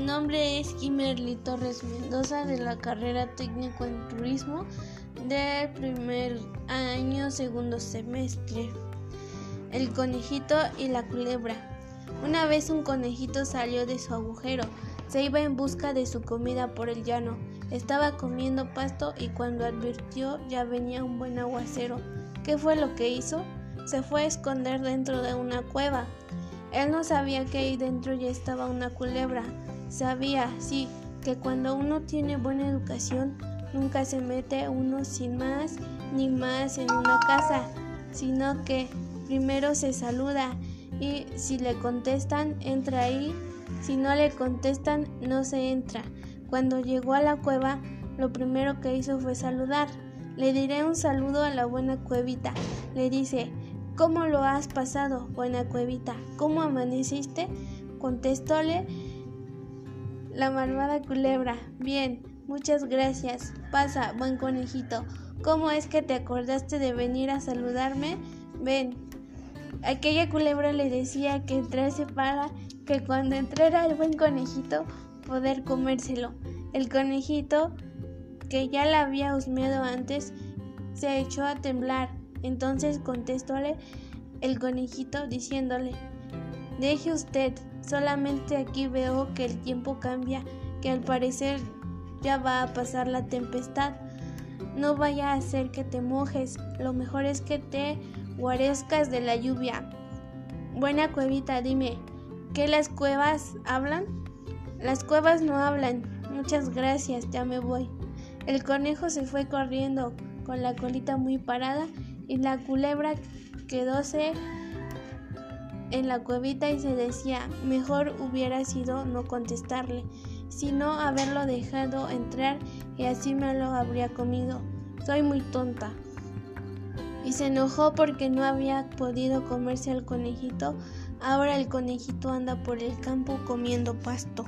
nombre es Kimberly Torres Mendoza de la carrera técnico en turismo del primer año segundo semestre. El conejito y la culebra. Una vez un conejito salió de su agujero, se iba en busca de su comida por el llano. Estaba comiendo pasto y cuando advirtió ya venía un buen aguacero. ¿Qué fue lo que hizo? Se fue a esconder dentro de una cueva. Él no sabía que ahí dentro ya estaba una culebra. Sabía, sí, que cuando uno tiene buena educación, nunca se mete uno sin más ni más en una casa, sino que primero se saluda y si le contestan, entra ahí. Si no le contestan, no se entra. Cuando llegó a la cueva, lo primero que hizo fue saludar. Le diré un saludo a la buena cuevita. Le dice, ¿cómo lo has pasado, buena cuevita? ¿Cómo amaneciste? Contestóle la malvada culebra. Bien, muchas gracias. Pasa, buen conejito. ¿Cómo es que te acordaste de venir a saludarme? Ven, Aquella culebra le decía que entrase para que cuando entrara el buen conejito poder comérselo. El conejito, que ya la había husmeado antes, se echó a temblar. Entonces contestóle el conejito diciéndole, Deje usted, solamente aquí veo que el tiempo cambia, que al parecer ya va a pasar la tempestad. No vaya a hacer que te mojes, lo mejor es que te guarescas de la lluvia. Buena cuevita, dime, ¿qué las cuevas hablan? Las cuevas no hablan. Muchas gracias, ya me voy. El conejo se fue corriendo con la colita muy parada y la culebra quedóse en la cuevita y se decía, mejor hubiera sido no contestarle, sino haberlo dejado entrar y así me lo habría comido. Soy muy tonta y se enojó porque no había podido comerse al conejito. Ahora el conejito anda por el campo comiendo pasto.